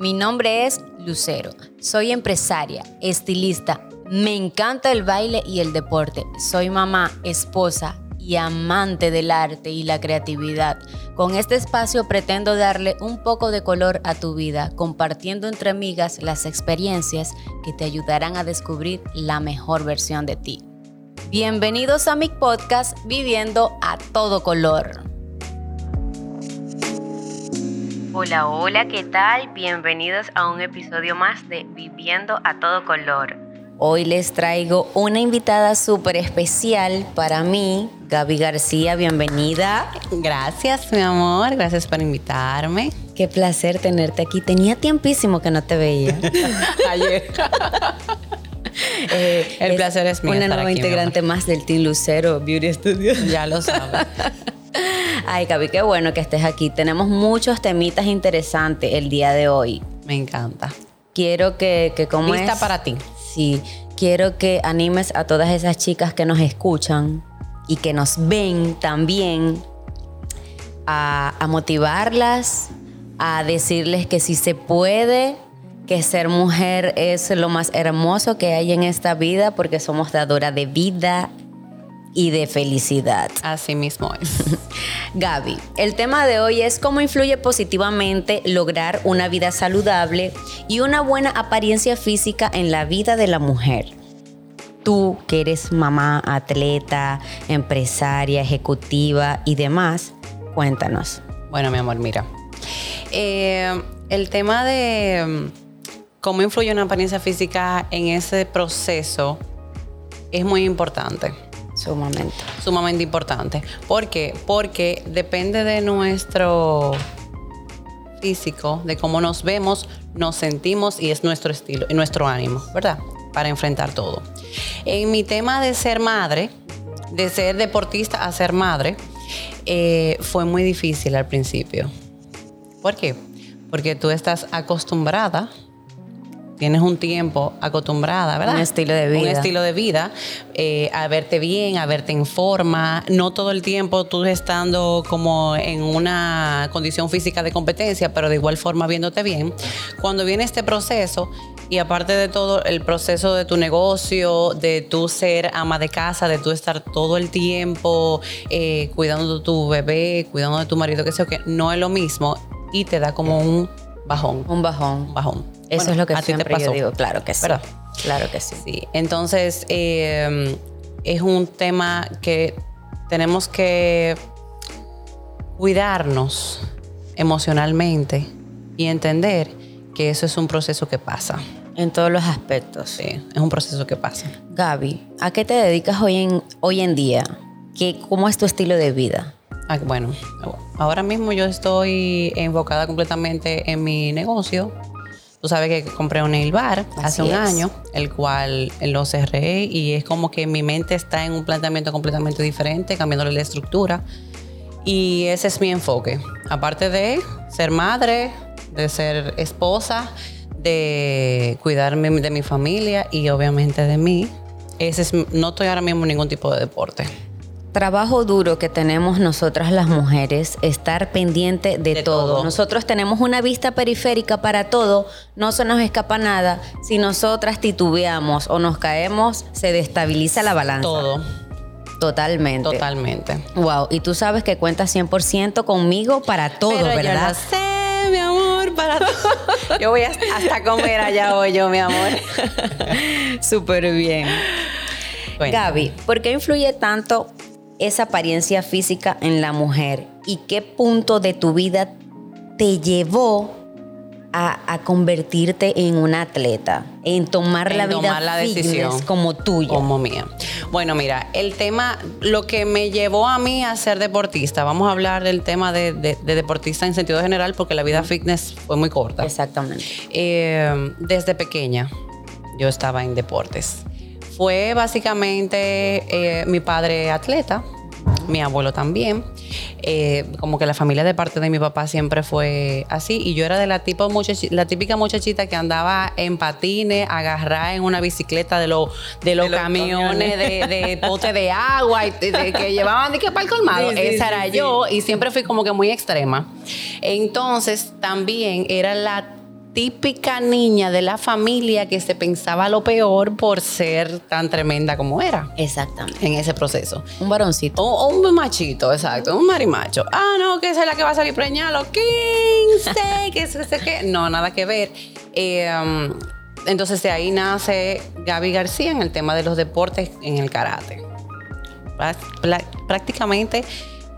Mi nombre es Lucero. Soy empresaria, estilista. Me encanta el baile y el deporte. Soy mamá, esposa y amante del arte y la creatividad. Con este espacio pretendo darle un poco de color a tu vida, compartiendo entre amigas las experiencias que te ayudarán a descubrir la mejor versión de ti. Bienvenidos a mi podcast Viviendo a todo color. Hola, hola, ¿qué tal? Bienvenidos a un episodio más de Viviendo a todo color. Hoy les traigo una invitada súper especial para mí, Gaby García, bienvenida. Gracias, mi amor, gracias por invitarme. Qué placer tenerte aquí. Tenía tiempísimo que no te veía. Ayer. Eh, El placer es mío Una estar nueva aquí, mi integrante más del Team Lucero Beauty Studio. Ya lo sabes. Ay, Gaby, qué bueno que estés aquí. Tenemos muchos temitas interesantes el día de hoy. Me encanta. Quiero que, que como Lista es- para ti. Sí, quiero que animes a todas esas chicas que nos escuchan y que nos ven también a, a motivarlas, a decirles que si se puede, que ser mujer es lo más hermoso que hay en esta vida porque somos dadora de vida y de felicidad. Así mismo es. Gaby, el tema de hoy es cómo influye positivamente lograr una vida saludable y una buena apariencia física en la vida de la mujer. Tú que eres mamá, atleta, empresaria, ejecutiva y demás, cuéntanos. Bueno, mi amor, mira. Eh, el tema de mm, cómo influye una apariencia física en ese proceso es muy importante. Sumamente. Sumamente importante. ¿Por qué? Porque depende de nuestro físico, de cómo nos vemos, nos sentimos y es nuestro estilo y nuestro ánimo, ¿verdad? Para enfrentar todo. En mi tema de ser madre, de ser deportista a ser madre, eh, fue muy difícil al principio. ¿Por qué? Porque tú estás acostumbrada, tienes un tiempo acostumbrada, ¿verdad? Un estilo de vida. Un estilo de vida, eh, a verte bien, a verte en forma, no todo el tiempo tú estando como en una condición física de competencia, pero de igual forma viéndote bien. Cuando viene este proceso, y aparte de todo, el proceso de tu negocio, de tú ser ama de casa, de tú estar todo el tiempo eh, cuidando de tu bebé, cuidando de tu marido, que sé que no es lo mismo y te da como un bajón. Un bajón. Un bajón. Eso Bueno, es lo que a te siempre yo pasó. digo. Claro que sí. ¿Verdad? Claro que sí. Sí, entonces eh, es un tema que tenemos que cuidarnos emocionalmente y entender que eso es un proceso que pasa. En todos los aspectos. Sí, es un proceso que pasa. Gaby, ¿a qué te dedicas hoy en, hoy en día? ¿Qué, ¿Cómo es tu estilo de vida? Ah, bueno, ahora mismo yo estoy enfocada completamente en mi negocio. Tú sabes que compré un nail bar Así hace un es. año, el cual lo cerré y es como que mi mente está en un planteamiento completamente diferente, cambiándole la estructura. Y ese es mi enfoque. Aparte de ser madre, de ser esposa, de cuidarme de mi familia y obviamente de mí, ese es, no estoy ahora mismo en ningún tipo de deporte. Trabajo duro que tenemos nosotras las mujeres, estar pendiente de, De todo. todo. Nosotros tenemos una vista periférica para todo, no se nos escapa nada. Si nosotras titubeamos o nos caemos, se destabiliza la balanza. Todo, Totalmente. totalmente. Wow, y tú sabes que cuentas 100% conmigo para todo, Pero yo ¿verdad? lo sé, mi amor, para todo. Yo voy hasta comer allá hoy yo, mi amor. Súper bien. Bueno, Gaby, ¿por qué influye tanto esa apariencia física en la mujer? ¿Y qué punto de tu vida te llevó a, a convertirte en una atleta? En tomar En la vida tomar la decisión. como tuya. Como mía. Bueno, mira, el tema, lo que me llevó a mí a ser deportista, vamos a hablar del tema de, de- de deportista en sentido general, porque la vida fitness fue muy corta. Exactamente. Eh, desde pequeña yo estaba en deportes. Fue básicamente eh, mi padre atleta, mi abuelo también. Eh, como que la familia de parte de mi papá siempre fue así. Y yo era de la, tipo muchachi- la típica muchachita que andaba en patines, agarrada en una bicicleta de, los de los los camiones, de, de pote de agua y de- de que llevaban de que para el colmado. Sí, Esa sí, era sí. yo y siempre fui como que muy extrema. Entonces también era la típica niña de la familia que se pensaba lo peor por ser tan tremenda como era Exactamente. en ese proceso. Un varoncito. O, o un machito, exacto, un marimacho. Ah, no, que esa es la que va a salir preñada a los 15, que sé qué. No, nada que ver. Eh, um, entonces de ahí nace Gaby García en el tema de los deportes en el karate. Prácticamente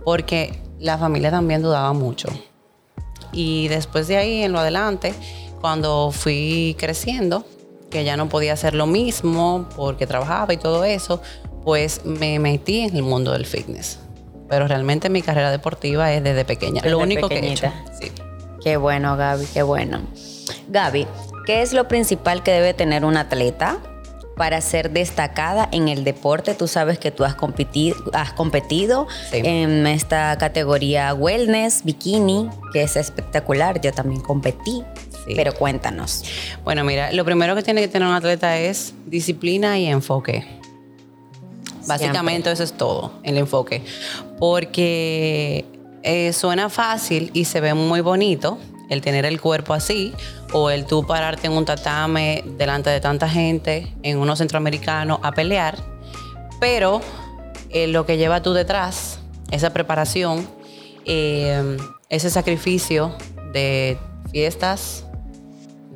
porque la familia también dudaba mucho. Y después de ahí, en lo adelante, cuando fui creciendo, que ya no podía hacer lo mismo porque trabajaba y todo eso, pues me metí en el mundo del fitness. Pero realmente mi carrera deportiva es desde pequeña. Desde lo único que he hecho. Sí. Qué bueno, Gaby, qué bueno. Gaby, ¿qué es lo principal que debe tener un atleta para ser destacada en el deporte? Tú sabes que tú has competido, has competido Sí. en esta categoría wellness, bikini, que es espectacular. Yo también competí, Sí. pero cuéntanos. Bueno, mira, lo primero que tiene que tener un atleta es disciplina y enfoque. Básicamente eso es todo, el enfoque. Porque eh, suena fácil y se ve muy bonito el tener el cuerpo así o el tú pararte en un tatame delante de tanta gente en unos centroamericanos a pelear, pero eh, lo que lleva tú detrás, esa preparación, eh, ese sacrificio de fiestas,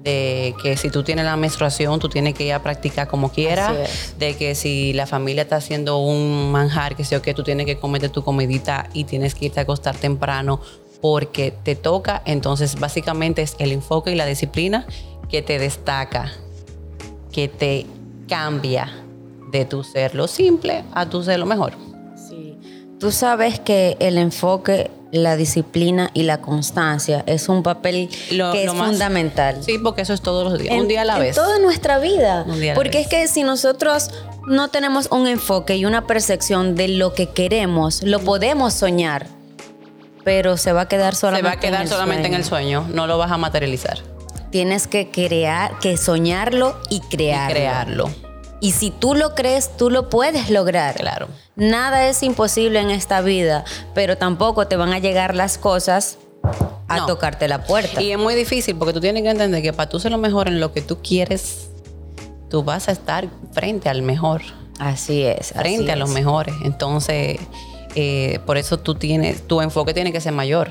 de que si tú tienes la menstruación, tú tienes que ir a practicar como quieras, de que si la familia está haciendo un manjar, que sé yo, que tú tienes que comerte tu comidita y tienes que irte a acostar temprano porque te toca, entonces básicamente es el enfoque y la disciplina que te destaca, que te cambia de tu ser lo simple a tu ser lo mejor. Sí. Tú sabes que el enfoque, la disciplina y la constancia es un papel Lo- que lo es más- fundamental. Sí, porque eso es todos los días, en, un día a la en vez. toda nuestra vida. Un día a la Porque vez. es que si nosotros no tenemos un enfoque y una percepción de lo que queremos, lo podemos soñar, pero se va a quedar Se solamente va a quedar en el solamente en el sueño. no lo vas a materializar. Tienes que crear, que soñarlo y Y crearlo. crearlo. Y si tú lo crees, tú lo puedes lograr. Claro. Nada es imposible en esta vida, pero tampoco te van a llegar las cosas a No. tocarte la puerta. Y es muy difícil porque tú tienes que entender que para tú ser lo mejor en lo que tú quieres, tú vas a estar frente al mejor, así es. así frente a los es. mejores. Entonces, eh, por eso tú tienes, tu enfoque tiene que ser mayor.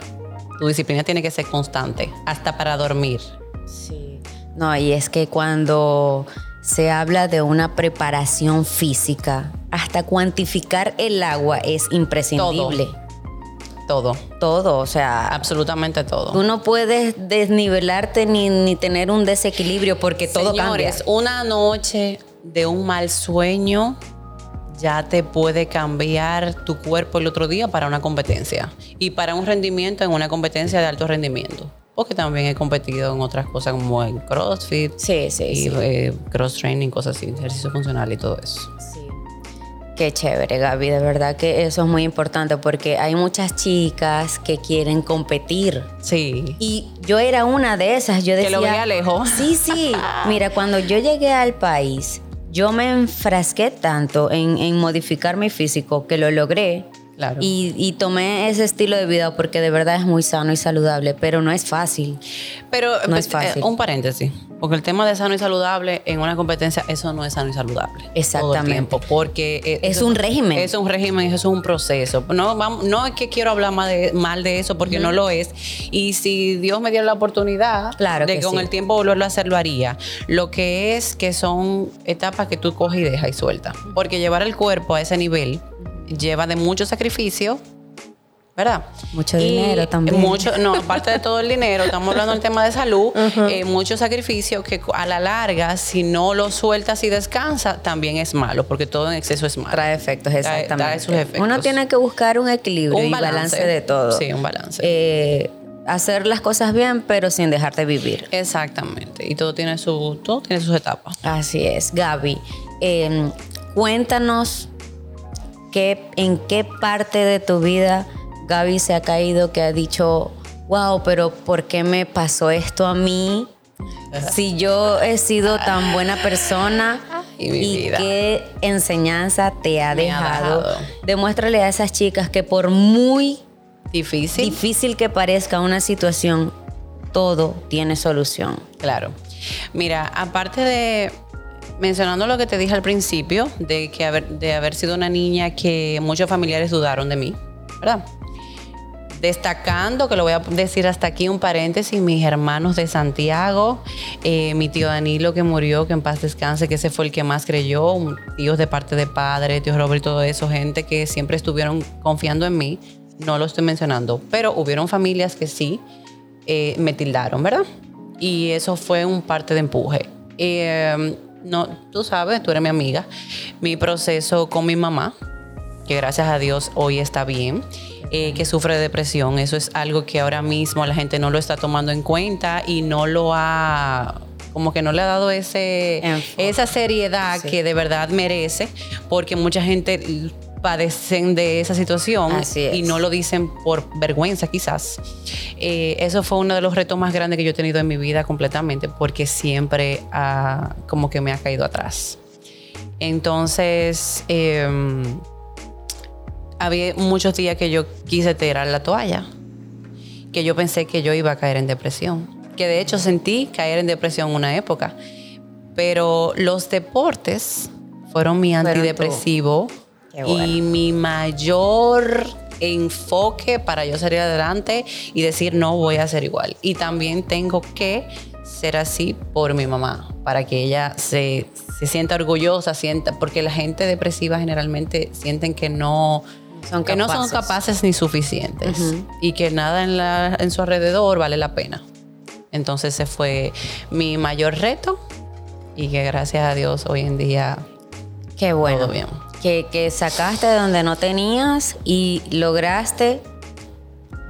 Tu disciplina tiene que ser constante, hasta para dormir. Sí. No, y es que cuando se habla de una preparación física, hasta cuantificar el agua es imprescindible. Todo, Todo, o sea, absolutamente todo. tú no puedes desnivelarte ni, ni tener un desequilibrio porque todo Señores, cambia. una noche de un mal sueño ya te puede cambiar tu cuerpo el otro día para una competencia y para un rendimiento en una competencia de alto rendimiento. Porque también he competido en otras cosas como en CrossFit Sí, sí, y sí. eh, cross training, cosas así, ejercicio funcional y todo eso. Sí. Qué chévere, Gaby. De verdad que eso es muy importante porque hay muchas chicas que quieren competir. Sí. Y yo era una de esas. Yo Que decía, lo veía lejos. Sí, sí. Mira, cuando yo llegué al país, yo me enfrasqué tanto en, en modificar mi físico que lo logré. Claro. Y, y tomé ese estilo de vida porque de verdad es muy sano y saludable, pero no es fácil. Pero No es eh, fácil. un paréntesis, porque el tema de sano y saludable en una competencia, eso no es sano y saludable. Todo el Exactamente. tiempo, porque eh, Es un régimen. Es un régimen, eso es un proceso. No, vamos- no es que quiero hablar mal de, mal de eso, porque no lo es. Y si Dios me diera la oportunidad Claro de que con sí. el tiempo volverlo a hacer, lo haría. Lo que es que son etapas que tú coges y dejas y sueltas. Porque llevar el cuerpo a ese nivel lleva de mucho sacrificio. ¿Verdad? Mucho dinero también. Mucho, no, aparte de todo el dinero, estamos hablando del tema de salud, eh, mucho sacrificio que a la larga, si no lo sueltas y descansas, también es malo, porque todo en exceso es malo. Trae efectos, exactamente. trae sus efectos. Uno tiene que buscar un equilibrio y balance de todo. Sí, un balance. Eh, hacer las cosas bien, pero sin dejarte vivir. Exactamente. Y todo tiene su, todo tiene sus etapas. Así es, Gaby. eh, cuéntanos qué, en qué parte de tu vida Gaby se ha caído que ha dicho, wow, pero ¿por qué me pasó esto a mí? Si yo he sido tan buena persona y qué enseñanza te ha dejado. demuéstrale a esas chicas que por muy Difícil. difícil que parezca una situación, todo tiene solución. Claro. Mira, aparte de mencionando lo que te dije al principio, de que haber, de haber sido una niña que muchos familiares dudaron de mí, ¿verdad? Destacando, que lo voy a decir hasta aquí un paréntesis, mis hermanos de Santiago, eh, mi tío Danilo que murió, que en paz descanse, que ese fue el que más creyó, tíos de parte de padre, tío Robert todo eso, gente que siempre estuvieron confiando en mí, no lo estoy mencionando, pero hubieron familias que sí eh, me tildaron, ¿verdad? Y eso fue un parte de empuje. Eh, no, tú sabes, tú eres mi amiga, mi proceso con mi mamá, que gracias a Dios hoy está bien, eh, que sufre de depresión. Eso es algo que ahora mismo la gente no lo está tomando en cuenta y no lo ha como que no le ha dado ese, esa seriedad que de verdad merece, porque mucha gente padecen de esa situación y no lo dicen por vergüenza quizás. Eh, eso fue uno de los retos más grandes que yo he tenido en mi vida completamente porque siempre como que me ha caído atrás. Entonces, em, había muchos días que yo quise tirar la toalla, que yo pensé que yo iba a caer en depresión, que de hecho sentí caer en depresión una época, pero los deportes fueron mi antidepresivo y mi mayor enfoque para yo salir adelante y decir no voy a ser igual. Y también tengo que ser así por mi mamá, para que ella se, sienta orgullosa, sienta, porque la gente depresiva generalmente sienten que no son que no son capaces ni suficientes y que nada en, la, en su alrededor vale la pena. Entonces ese fue mi mayor reto y que gracias a Dios hoy en día Qué bueno. Todo bien que, sacaste de donde no tenías y lograste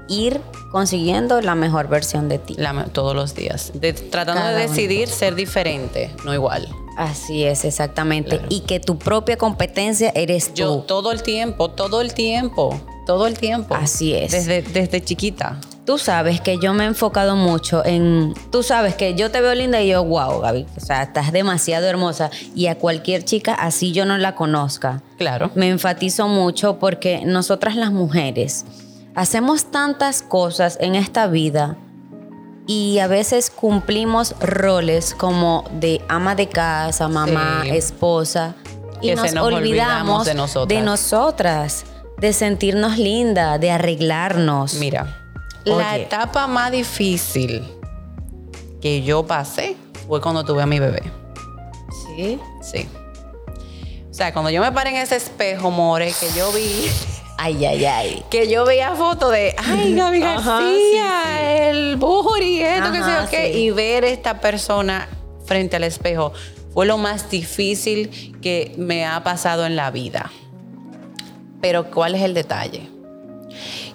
ir consiguiendo la mejor versión de ti. todos los días. tratando de decidir ser diferente, no igual. Así es, exactamente. Y que tu propia competencia eres tú. Yo todo el tiempo, todo el tiempo, todo el tiempo. Así es. Desde, desde chiquita. Tú sabes que yo me he enfocado mucho en. Tú sabes que yo te veo linda y yo, wow, Gaby. O sea, estás demasiado hermosa. Y a cualquier chica, así yo no la conozca. Claro. Me enfatizo mucho porque nosotras las mujeres hacemos tantas cosas en esta vida y a veces cumplimos roles como de ama de casa, mamá, esposa. Y nos, olvidamos, de, de nosotras, de sentirnos linda, de arreglarnos. Mira la etapa más difícil que yo pasé fue cuando tuve a mi bebé. ¿Sí? Sí. O sea, cuando yo me paré en ese espejo, more, que yo vi. Ay, ay, ay. Que yo veía fotos de, ay, Gaby García, el bujuri, esto, que sé yo qué. Y ver esta persona frente al espejo fue lo más difícil que me ha pasado en la vida. Pero, ¿cuál es el detalle?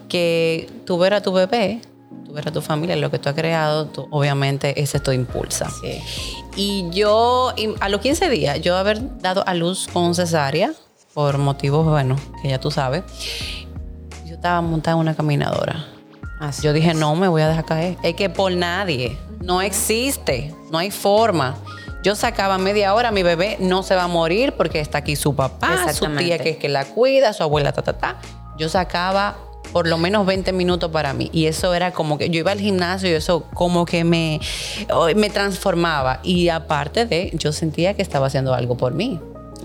que tú ver a tu bebé, tú ver a tu familia, lo que tú has creado, obviamente ese te impulsa. Y yo, a los 15 días, yo haber dado a luz con cesárea, por motivos, bueno, que ya tú sabes, yo estaba montada en una caminadora. Así yo dije, no me voy a dejar caer. Es que por nadie, no existe, no hay forma. Yo sacaba media hora, mi bebé no se va a morir porque está aquí su papá, su tía que, que la cuida, su abuela, ta, ta, ta. Yo sacaba por lo menos 20 minutos para mí. Y eso era como que yo iba al gimnasio y eso como que me, me transformaba. Y aparte de, yo sentía que estaba haciendo algo por mí.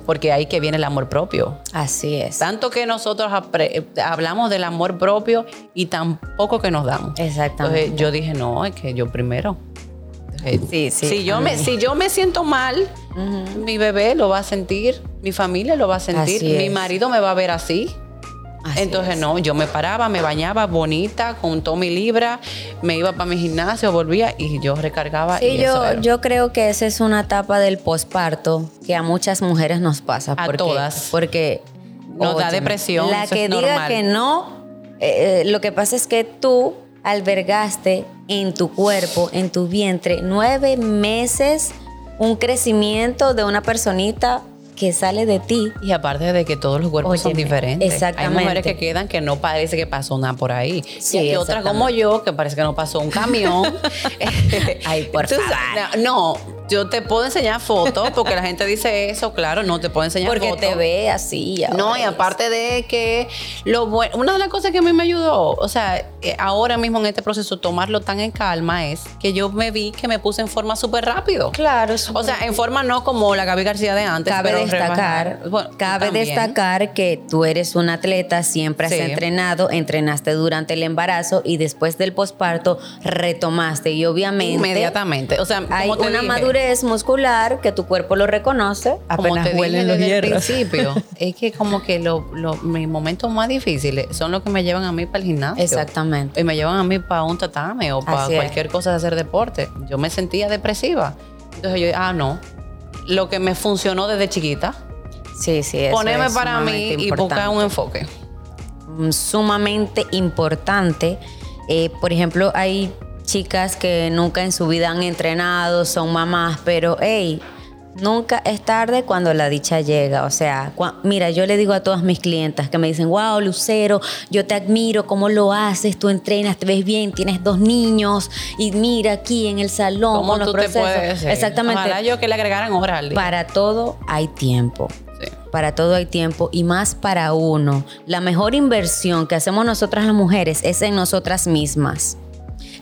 Porque ahí que viene el amor propio. Así es. Tanto que nosotros hablamos del amor propio y tampoco que nos damos. Exactamente. Entonces yo dije, no, es que yo primero. Sí, sí. Si yo, me, si yo me siento mal, mi bebé lo va a sentir, mi familia lo va a sentir, mi marido me va a ver así. Entonces, no, yo me paraba, me bañaba bonita, con todo mi libra, me iba para mi gimnasio, volvía y yo recargaba. Sí, yo, yo creo que esa es una etapa del posparto que a muchas mujeres nos pasa. A todas. Porque nos da depresión. La que diga que no, eh, eh, lo que pasa es que tú albergaste en tu cuerpo, en tu vientre, nueve meses un crecimiento de una personita que sale de ti. Y aparte de que todos los cuerpos son diferentes. Exactamente. Hay mujeres que quedan que no parece que pasó nada por ahí. y hay otras como yo que parece que no pasó un camión. Ay, por favor. No, Yo te puedo enseñar fotos porque la gente dice eso, claro, no te puedo enseñar Porque fotos. te ve así. No, y aparte de que lo bueno, una de las cosas que a mí me ayudó, o sea, eh, ahora mismo en este proceso tomarlo tan en calma es que yo me vi que me puse en forma súper rápido. Claro, O sea, en forma no como la Gaby García de antes. Cabe pero destacar. Bueno, cabe también. destacar que tú eres un atleta, siempre has Sí. entrenado, entrenaste durante el embarazo y después del posparto retomaste y obviamente Inmediatamente. O sea, hay como te una dije, madurez muscular que tu cuerpo lo reconoce como apenas te huelen los desde el principio, es que como que lo- lo- mis momentos más difíciles son los que me llevan a mí para el gimnasio. Exactamente. Y me llevan a mí para un tatame o para Así es. cualquier cosa de hacer deporte. Yo me sentía depresiva. Entonces yo, ah, no. Lo que me funcionó desde chiquita, Sí, sí, eso ponerme es para mí y buscar un enfoque. Mm, sumamente importante. Eh, por ejemplo, hay chicas que nunca en su vida han entrenado, son mamás, pero hey, nunca es tarde cuando la dicha llega. O sea, cua- mira, yo le digo a todas mis clientas que me dicen, wow, Lucero, yo te admiro, cómo lo haces, tú entrenas, te ves bien, tienes dos niños y mira aquí en el salón. ¿Cómo con los tú te procesos". puedes? Exactamente. Ojalá yo que le agregaran horas al día. Para todo hay tiempo. Sí. Para todo hay tiempo y más para uno. La mejor inversión que hacemos nosotras las mujeres es en nosotras mismas.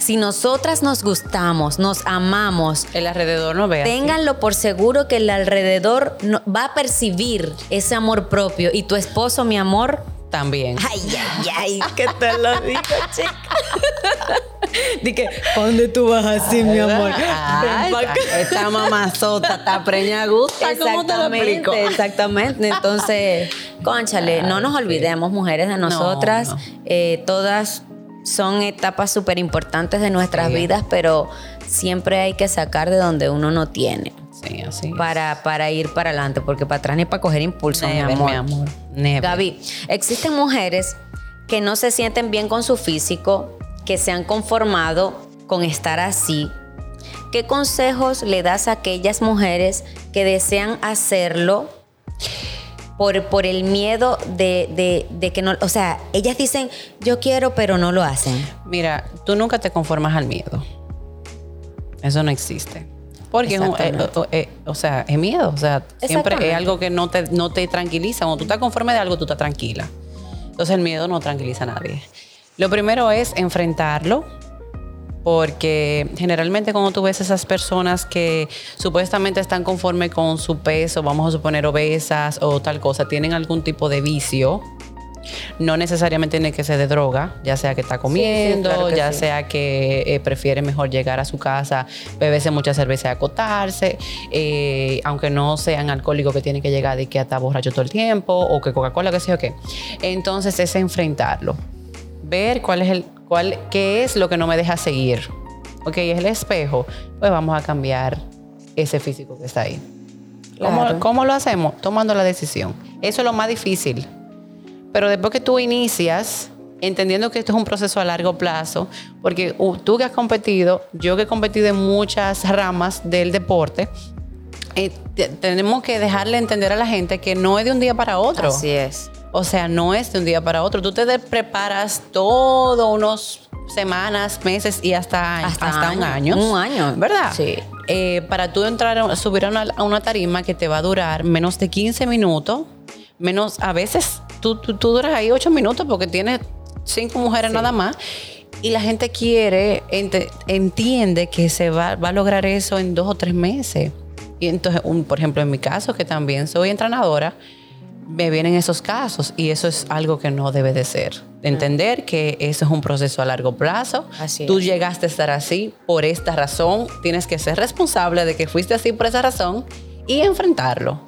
Si nosotras nos gustamos, nos amamos, El alrededor no vea. ténganlo por seguro que el alrededor no- va a percibir ese amor propio. Y tu esposo, mi amor, También. ay, ay, ay, que te lo digo, chica. Dije, ¿pa' dónde tú vas así, mi amor? Ay, esta mamazota está preña gusta. ¿Cómo te lo explico? Exactamente, exactamente. Entonces, conchale, no nos olvidemos, mujeres, de nosotras. no. Eh, todas son etapas súper importantes de nuestras Sí. vidas, pero siempre hay que sacar de donde uno no tiene Sí, así. para, para ir para adelante, porque para atrás ni para coger impulso, mi Never, amor. mi amor. Never. Gaby, existen mujeres que no se sienten bien con su físico, que se han conformado con estar así. ¿Qué consejos le das a aquellas mujeres que desean hacerlo por, por el miedo de, de- de que no, o sea, ellas dicen, yo quiero, pero no lo hacen? Mira, tú nunca te conformas al miedo. Eso no existe. Porque, es un- eh, eh, o sea, es miedo. O sea, siempre es algo que no te, no te tranquiliza. Cuando tú estás conforme de algo, tú estás tranquila. Entonces, el miedo no tranquiliza a nadie. Lo primero es enfrentarlo. Porque generalmente cuando tú ves esas personas que supuestamente están conforme con su peso, vamos a suponer obesas o tal cosa, tienen algún tipo de vicio, no necesariamente tiene que ser de droga, ya sea que está comiendo, claro ya sí. sea que eh, prefiere mejor llegar a su casa, beberse mucha cerveza y acotarse, eh, aunque no sean alcohólicos que tienen que llegar y que está borracho todo el tiempo, o que Coca-Cola, que sé yo qué. Entonces es enfrentarlo, ver cuál es el, cuál, qué es lo que no me deja seguir. Ok, es el espejo, pues vamos a cambiar ese físico que está ahí. ¿Cómo, Claro. cómo lo hacemos? Tomando la decisión. Eso es lo más difícil. Pero después que tú inicias, entendiendo que esto es un proceso a largo plazo, porque uh, tú que has competido, yo que he competido en muchas ramas del deporte, eh, te- tenemos que dejarle entender a la gente que no es de un día para otro. Así es. O sea, no es de un día para otro. Tú te preparas todo unos semanas, meses y hasta, Hasta hasta, un año. Un año. ¿Verdad? Sí. Eh, para tú entrar, a- subir a una, a una tarima que te va a durar menos de 15 minutos, menos, a veces tú, tú, tú duras ahí 8 minutos porque tienes cinco mujeres nada más. Y la gente quiere, entiende que se va, va a lograr eso en dos o tres meses. Y entonces, un, por ejemplo, en mi caso, que también soy entrenadora, me vienen esos casos y eso es algo que no debe de ser. Entender que eso es un proceso a largo plazo. Así Tú es. llegaste a estar así por esta razón. Tienes que ser responsable de que fuiste así por esa razón y enfrentarlo.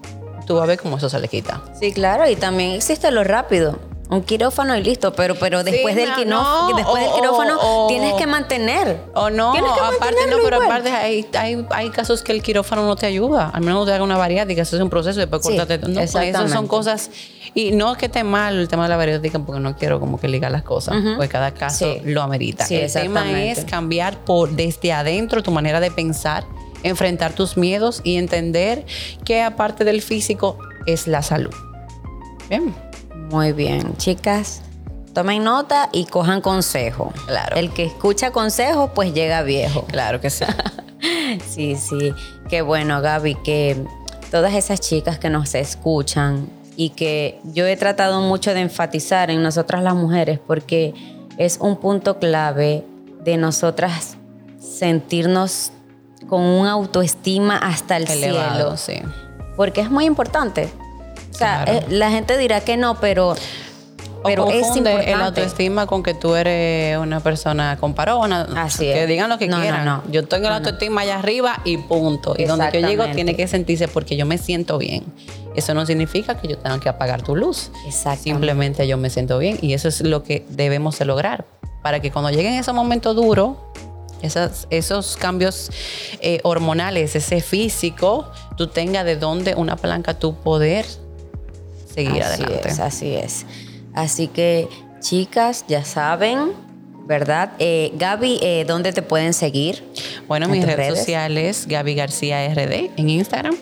Tú vas a ver cómo eso se le quita. Sí, claro, y también existe lo rápido. Un quirófano y listo, pero, pero después, del, no, quino- no, después del o- quirófano o- tienes que mantener. O no, aparte no, pero igual. aparte hay, hay, hay casos que el quirófano no te ayuda. Al menos te haga una bariátrica, eso es un proceso y después Sí, cortarte. No, pues, esas son cosas. Y no es que esté mal el tema de la bariátrica, porque no quiero como que ligar las cosas, porque cada caso Sí. lo amerita. Sí, el tema es cambiar por desde adentro tu manera de pensar, enfrentar tus miedos y entender que aparte del físico es la salud. Bien. Muy bien, chicas. Tomen nota y cojan consejo. Claro. El que escucha consejo, pues llega viejo. Claro que sí. Sí, sí. Qué bueno, Gaby, que todas esas chicas que nos escuchan y que yo he tratado mucho de enfatizar en nosotras las mujeres porque es un punto clave de nosotras sentirnos con una autoestima hasta el Elevado, cielo. sí. Porque es muy importante. O sea, Claro. eh, la gente dirá que no, pero, pero o es importante. el autoestima con que tú eres una persona comparona. Así que es. digan lo que No, no, quieran. no. Yo tengo la autoestima allá arriba y punto. Y donde yo llego tiene que sentirse porque yo me siento bien. Eso no significa que yo tenga que apagar tu luz. Exactamente. Simplemente yo me siento bien y eso es lo que debemos de lograr. Para que cuando lleguen esos momentos duros, esas- esos cambios eh, hormonales, ese físico, tú tengas de dónde una palanca tú poder seguir así adelante. es, así es. Así que, chicas, ya saben, ¿verdad? Eh, Gaby, eh, ¿dónde te pueden seguir? Bueno, ¿En mis redes, redes? sociales, Gaby García RD en Instagram.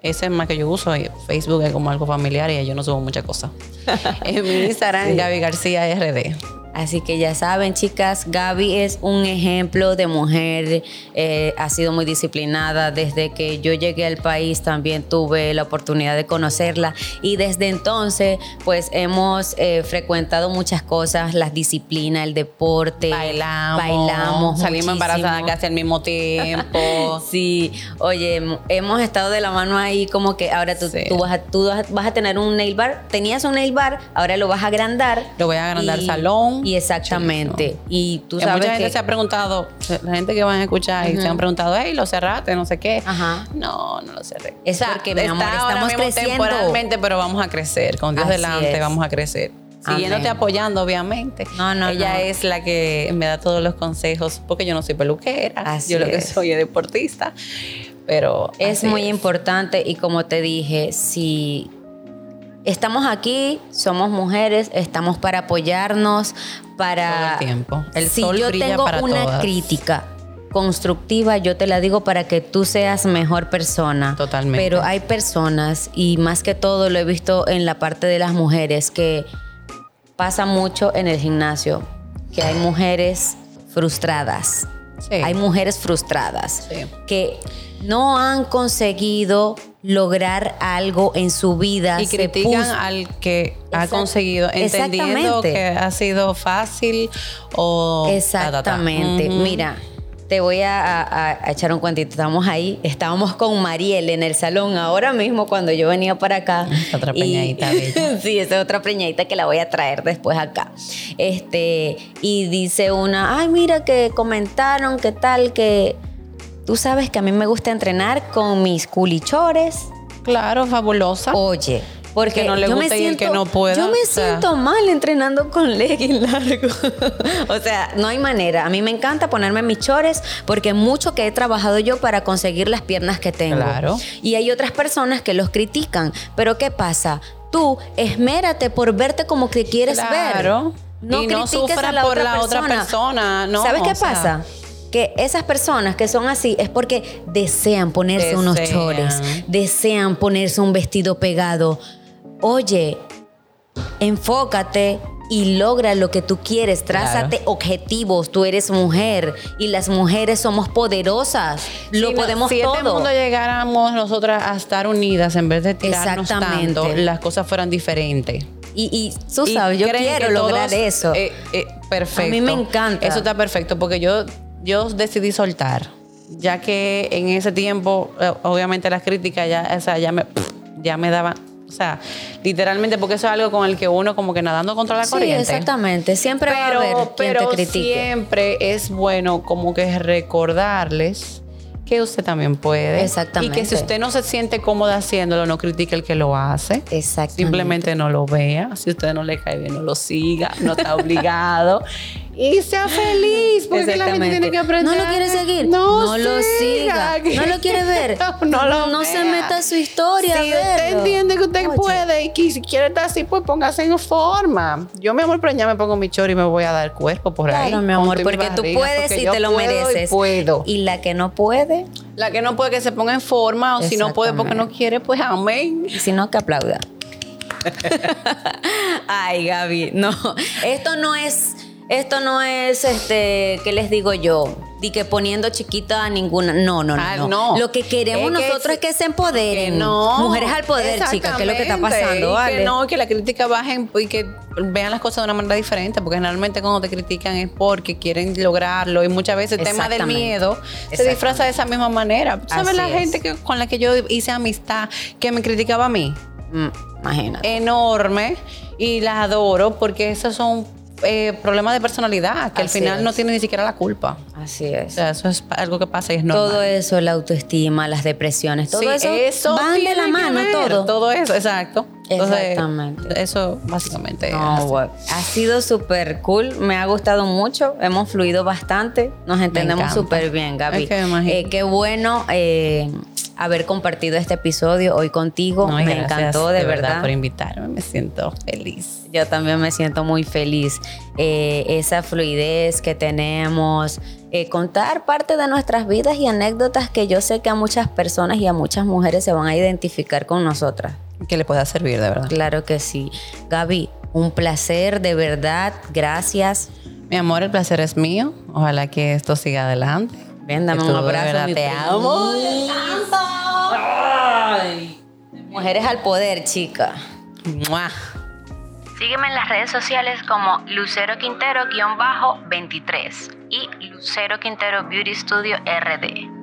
Ese es más que yo uso. Facebook es como algo familiar y yo no subo muchas cosas. en mi Instagram, Gaby García RD. Así que ya saben, chicas, Gaby es un ejemplo de mujer, eh, ha sido muy disciplinada. Desde que yo llegué al país también tuve la oportunidad de conocerla y desde entonces pues hemos eh, frecuentado muchas cosas, las disciplinas, el deporte, Bailamos. bailamos, Salimos embarazadas casi al mismo tiempo. Sí, oye, hemos estado de la mano ahí como que ahora tú, Sí. tú vas, a, tú vas a tener un nail bar, tenías un nail bar, ahora lo vas a agrandar. Lo voy a agrandar Y- salón. Y exactamente. Y tú sabes mucha gente se ha preguntado, la gente que van a escuchar y se han preguntado, hey, lo cerraste, no sé qué. Ajá. No, no lo cerré. Es porque, mi amor, estamos creciendo. temporalmente, pero vamos a crecer. Con Dios Así delante, es. vamos a crecer. Siguiéndote Amén. apoyando, obviamente. No, no, Ella no. es la que me da todos los consejos, porque yo no soy peluquera. Así yo lo que soy es deportista. Pero. Es muy importante y como te dije, si estamos aquí, somos mujeres, estamos para apoyarnos, para... Todo el tiempo. El si sol yo brilla tengo para una todas. crítica constructiva, yo te la digo para que tú seas mejor persona. Totalmente. Pero hay personas, y más que todo lo he visto en la parte de las mujeres, que pasa mucho en el gimnasio, que hay mujeres frustradas. Sí. Hay mujeres frustradas Sí. que no han conseguido lograr algo en su vida. Y se critican al que ha Exact- conseguido, entendiendo que ha sido fácil o. ta, ta, ta. Exactamente. Mira, te voy a, a- a echar un cuentito. Estamos ahí, estábamos con Mariel en el salón ahora mismo cuando yo venía para acá. Otra Y- preñadita bella. sí, esa es otra preñadita que la voy a traer después acá. Este, y dice una, ay, mira que comentaron que tal, que tú sabes que a mí me gusta entrenar con mis culichores. Claro, fabulosa. Oye, porque Que no le yo me guste y el que no pueda, Yo me o sea. siento mal entrenando con legging largo. o sea, no hay manera. A mí me encanta ponerme mis chores porque mucho que he trabajado yo para conseguir las piernas que tengo. Claro. Y hay otras personas que los critican. Pero ¿qué pasa? Tú esmérate por verte como que quieres ver. Claro. No y no critiques sufra a la por otra la otra persona. No, ¿Sabes qué sea, pasa? Que esas personas que son así es porque desean ponerse unos chores, desean ponerse un vestido pegado. Oye, enfócate y logra lo que tú quieres. Trázate objetivos. Tú eres mujer y las mujeres somos poderosas. lo si no- podemos si todo. este mundo llegáramos nosotras a estar unidas en vez de tirarnos tanto, las cosas fueran diferentes. y, y tú Y sabes, yo quiero lograr todos, eso. eh, eh, perfecto. A mí me encanta. Eso está perfecto porque yo, yo decidí soltar, ya que en ese tiempo, eh, obviamente las críticas ya, o sea, ya me, ya me daban, o sea, literalmente porque eso es algo con el que uno como que nadando contra la sí, corriente. exactamente. Siempre va a haber Pero, quien te critique. siempre es bueno como que recordarles que usted también puede. Exactamente. Y que si usted no se siente cómoda haciéndolo, no critique el que lo hace. Exactamente. Simplemente no lo vea. Si usted no le cae bien, no lo siga. No está obligado. y sea feliz. Porque la gente tiene que aprender. ¿No lo quiere seguir? No, No lo siga. ¿No lo quiere ver? no lo No se meta a su historia Si usted entiende que usted Oye. puede y que si quiere estar así, pues póngase en forma. Yo, mi amor, pero ya me pongo mi chor y me voy a dar cuerpo por ahí. Claro, mi amor, porque tú puedes porque y te lo y mereces. puedo. Y la que no puede, La que no puede que se ponga en forma o si no puede porque no quiere, pues amén. y si no, que aplauda. Ay, Gaby, no. Esto no es Esto no es, este, ¿qué les digo yo? Di que poniendo chiquita a ninguna. No, no, no. Ah, no. no. Lo que queremos Es que nosotros es que se empoderen. Que no. Mujeres al poder, chicas, que es lo que está pasando, Y ¿vale? Que no, que la crítica bajen y que vean las cosas de una manera diferente, porque generalmente cuando te critican es porque quieren lograrlo y muchas veces el tema del miedo se disfraza de esa misma manera. ¿Sabes Así la es. gente que, con la que yo hice amistad que me criticaba a mí? Mm, imagínate. Enorme y la adoro porque esos son eh, problemas de personalidad que al final no es. tienen ni siquiera la culpa. Así O es. sea, eso es algo que pasa y es normal. Todo eso, la autoestima, las depresiones, todo Sí, eso, van de tiene la mano, ver, todo. Todo eso, exacto. Entonces, Exactamente. Eso básicamente. No, bueno, ha sido súper cool, me ha gustado mucho, hemos fluido bastante, nos entendemos súper bien, Gaby. Es que. Eh, qué bueno eh, haber compartido este episodio hoy contigo, No, me gracias encantó, de, verdad. por invitarme. Me siento feliz. Yo también me siento muy feliz. Eh, esa fluidez que tenemos, eh, contar parte de nuestras vidas y anécdotas que yo sé que a muchas personas y a muchas mujeres se van a identificar con nosotras. Que le pueda servir, de verdad. Claro que sí. Gaby, un placer, de verdad. Gracias. Mi amor, el placer es mío. Ojalá que esto siga adelante. Ven, dame un de abrazo. verdad, mi te amo. Mujeres al poder, chica. ¡Mua! Sígueme en las redes sociales como Lucero Quintero-23 y Lucero Quintero Beauty Studio RD.